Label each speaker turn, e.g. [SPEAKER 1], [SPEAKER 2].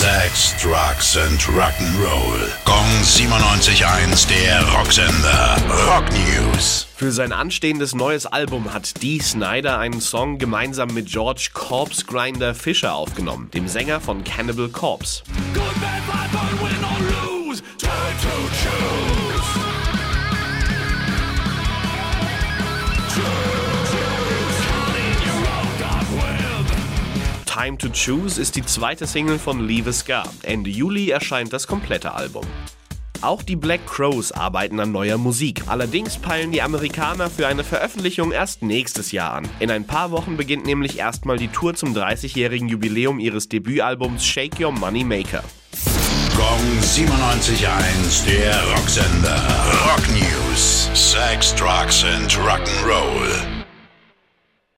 [SPEAKER 1] Sex, Drugs and Rock'n'Roll. Gong 97.1, der Rocksender. Rock News.
[SPEAKER 2] Für sein anstehendes neues Album hat Dee Snyder einen Song gemeinsam mit George Corpse Grinder Fisher aufgenommen, dem Sänger von Cannibal Corpse. Time to Choose ist die zweite Single von Leave a Scar. Ende Juli erscheint das komplette Album. Auch die Black Crows arbeiten an neuer Musik. Allerdings peilen die Amerikaner für eine Veröffentlichung erst nächstes Jahr an. In ein paar Wochen beginnt nämlich erstmal die Tour zum 30-jährigen Jubiläum ihres Debütalbums Shake Your Money Maker.
[SPEAKER 1] Gong 97.1, der Rocksender. Rock News. Sex, Drugs and Rock'n'Roll.